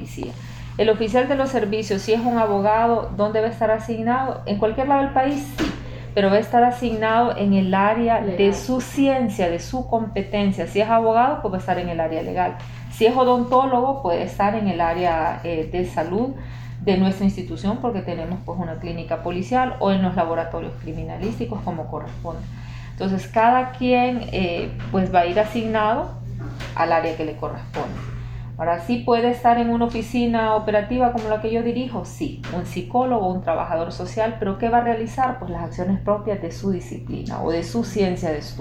policía. El oficial de los servicios, si es un abogado, ¿dónde va a estar asignado? En cualquier lado del país, sí, pero va a estar asignado en el área de su ciencia, de su competencia. Si es abogado, pues va a estar en el área legal. Si es odontólogo, puede estar en el área eh, de salud de nuestra institución porque tenemos pues una clínica policial o en los laboratorios criminalísticos como corresponde. Entonces cada quien eh, pues va a ir asignado al área que le corresponde. Ahora sí puede estar en una oficina operativa como la que yo dirijo, sí, un psicólogo, un trabajador social, pero ¿qué va a realizar? Pues las acciones propias de su disciplina o de su ciencia de estudio.